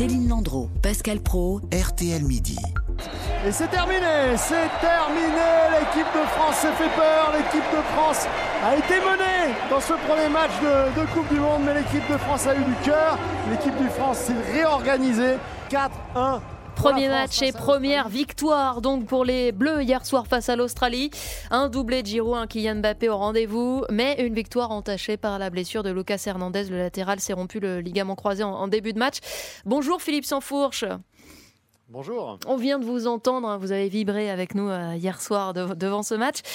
Céline Landreau, Pascal Pro, RTL Midi. Et c'est terminé, c'est terminé. L'équipe de France s'est fait peur. L'équipe de France a été menée dans ce premier match de, de Coupe du Monde, mais l'équipe de France a eu du cœur. L'équipe de France s'est réorganisée. 4-1 Premier match et première victoire donc pour les Bleus hier soir face à l'Australie. Un doublé de Giroud, un Kylian Mbappé au rendez-vous, mais une victoire entachée par la blessure de Lucas Hernandez. Le latéral s'est rompu le ligament croisé en, en début de match. Bonjour Philippe Sansfourche. Bonjour. On vient de vous entendre, hein, vous avez vibré avec nous euh, hier soir de, devant ce match.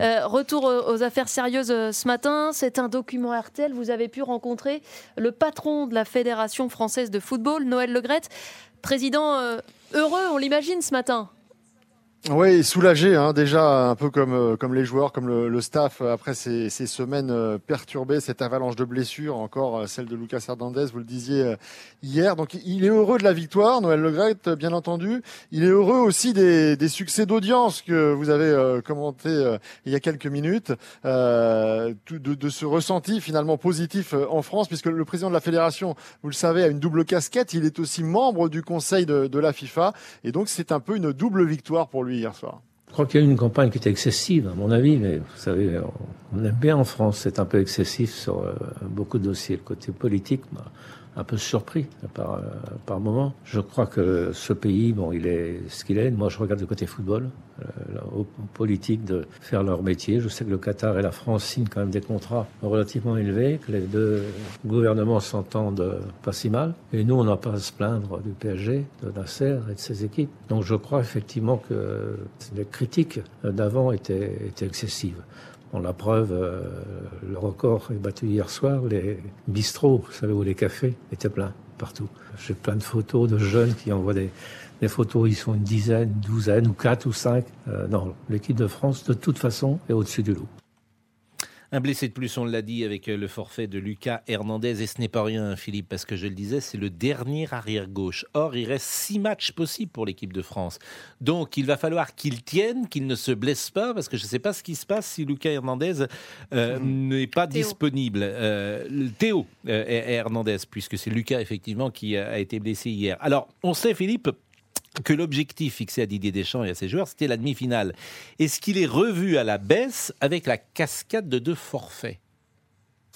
Euh, retour aux affaires sérieuses euh, ce matin, c'est un document RTL, vous avez pu rencontrer le patron de la Fédération française de football, Noël Legrette, président heureux, on l'imagine ce matin. Oui, soulagé hein, déjà, un peu comme, euh, comme les joueurs, comme le, le staff, euh, après ces, ces semaines euh, perturbées, cette avalanche de blessures, encore celle de Lucas Hernandez, vous le disiez hier. Donc il est heureux de la victoire, Noël Legrette, bien entendu. Il est heureux aussi des, des succès d'audience que vous avez commenté il y a quelques minutes, euh, de, de ce ressenti finalement positif en France, puisque le président de la fédération, vous le savez, a une double casquette. Il est aussi membre du conseil de, de la FIFA, et donc c'est un peu une double victoire pour lui hier soir. Je crois qu'il y a eu une campagne qui était excessive, à mon avis, mais vous savez, on aime bien en France, c'est un peu excessif sur euh, beaucoup de dossiers. Le côté politique m'a un peu surpris par, euh, par moment. Je crois que ce pays, bon, il est ce qu'il est. Moi, je regarde le côté football, euh, aux politiques de faire leur métier. Je sais que le Qatar et la France signent quand même des contrats relativement élevés, que les deux gouvernements s'entendent euh, pas si mal. Et nous, on n'a pas à se plaindre du PSG, de Nasser et de ses équipes. Donc je crois effectivement que les critiques d'avant étaient, étaient excessives. Bon, la preuve, euh, le record est battu hier soir. Les bistrots, vous savez, où les cafés étaient pleins partout. J'ai plein de photos de jeunes qui envoient des, des photos, ils sont une dizaine, douzaine, ou quatre ou cinq. Euh, non, l'équipe de France, de toute façon, est au-dessus du lot. Un blessé de plus, on l'a dit, avec euh, le forfait de Lucas Hernandez. Et ce n'est pas rien, Philippe, parce que je le disais, c'est le dernier arrière-gauche. Or, il reste six matchs possibles pour l'équipe de France. Donc, il va falloir qu'il tienne, qu'il ne se blesse pas, parce que je ne sais pas ce qui se passe si Lucas Hernandez euh, n'est pas Théo. disponible. Euh, Théo euh, Hernandez, puisque c'est Lucas, effectivement, qui a été blessé hier. Alors, on sait, Philippe, que l'objectif fixé à Didier Deschamps et à ses joueurs, c'était la demi-finale. Est-ce qu'il est revu à la baisse avec la cascade de deux forfaits?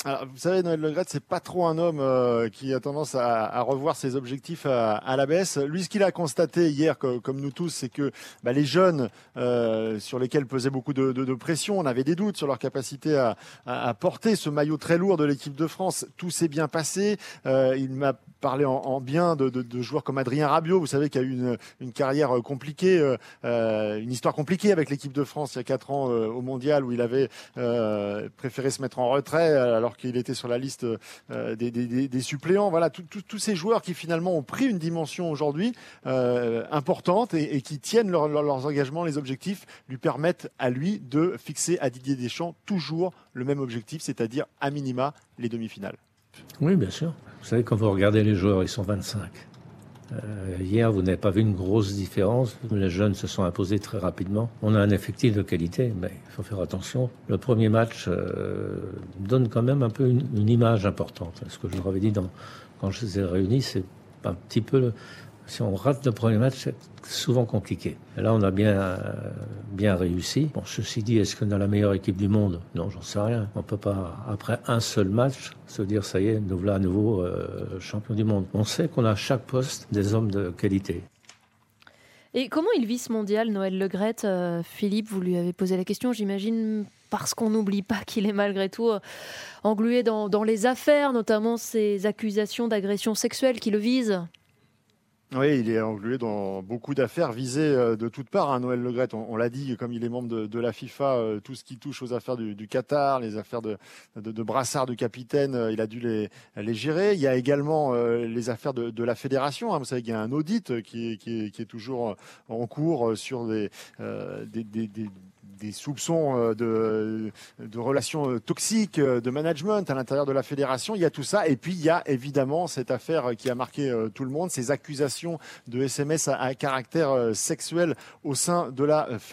Alors, vous savez, Noël Legrette, c'est pas trop un homme euh, qui a tendance à, à revoir ses objectifs à, à la baisse. Lui, ce qu'il a constaté hier, co- comme, nous tous, c'est que bah, les jeunes euh, sur lesquels pesait beaucoup de, de- de pression, on avait des doutes sur leur capacité à, à- porter ce maillot très lourd de l'équipe de France. Tout s'est bien passé. Euh, il m'a parlé en, en bien de, de- joueurs comme Adrien Rabiot, vous savez, qui a eu une, une carrière euh, compliquée, euh, euh, une histoire compliquée avec l'équipe de France il y a quatre ans au Mondial, où il avait préféré se mettre en retrait alors qu'il était sur la liste euh, des, suppléants. Voilà, tous ces joueurs qui finalement ont pris une dimension aujourd'hui euh, importante et, qui tiennent leur- leur- leurs engagements, les objectifs, lui permettent à lui de fixer à Didier Deschamps toujours le même objectif, c'est-à-dire à minima les demi-finales. Oui, bien sûr. Vous savez, quand vous regardez les joueurs, ils sont 25. Euh, hier, vous n'avez pas vu une grosse différence. Les jeunes se sont imposés très rapidement. On a un effectif de qualité, mais il faut faire attention. Le premier match euh, donne quand même un peu une, image importante. Ce que je leur avais dit quand je les ai réunis, c'est un petit peu... si on rate le premier match, c'est souvent compliqué. Et là, on a bien, bien réussi. Bon, ceci dit, est-ce qu'on a la meilleure équipe du monde? Non, j'en sais rien. On peut pas, après un seul match, se dire, ça y est, nous voilà à nouveau euh, champion du monde. On sait qu'on a à chaque poste des hommes de qualité. Et comment il vit ce mondial, Noël Legrette Euh, Philippe, vous lui avez posé la question, j'imagine, parce qu'on n'oublie pas qu'il est malgré tout euh, englué dans, dans les affaires, notamment ces accusations d'agression sexuelle qui le visent. Oui, il est englué dans beaucoup d'affaires visées euh, de toutes parts. Hein, Noël Legrette, on, on l'a dit, comme il est membre de, la FIFA, euh, tout ce qui touche aux affaires du, Qatar, les affaires de, brassard du capitaine, euh, il a dû les, gérer. Il y a également les affaires de, la fédération. Hein. Vous savez qu'il y a un audit qui est, toujours en cours sur des, des des soupçons euh, de, relations euh, toxiques, euh, de management à l'intérieur de la fédération. Il y a tout ça. Et puis, il y a évidemment cette affaire qui a marqué tout le monde, ces accusations de SMS à, caractère sexuel au sein de la fédération.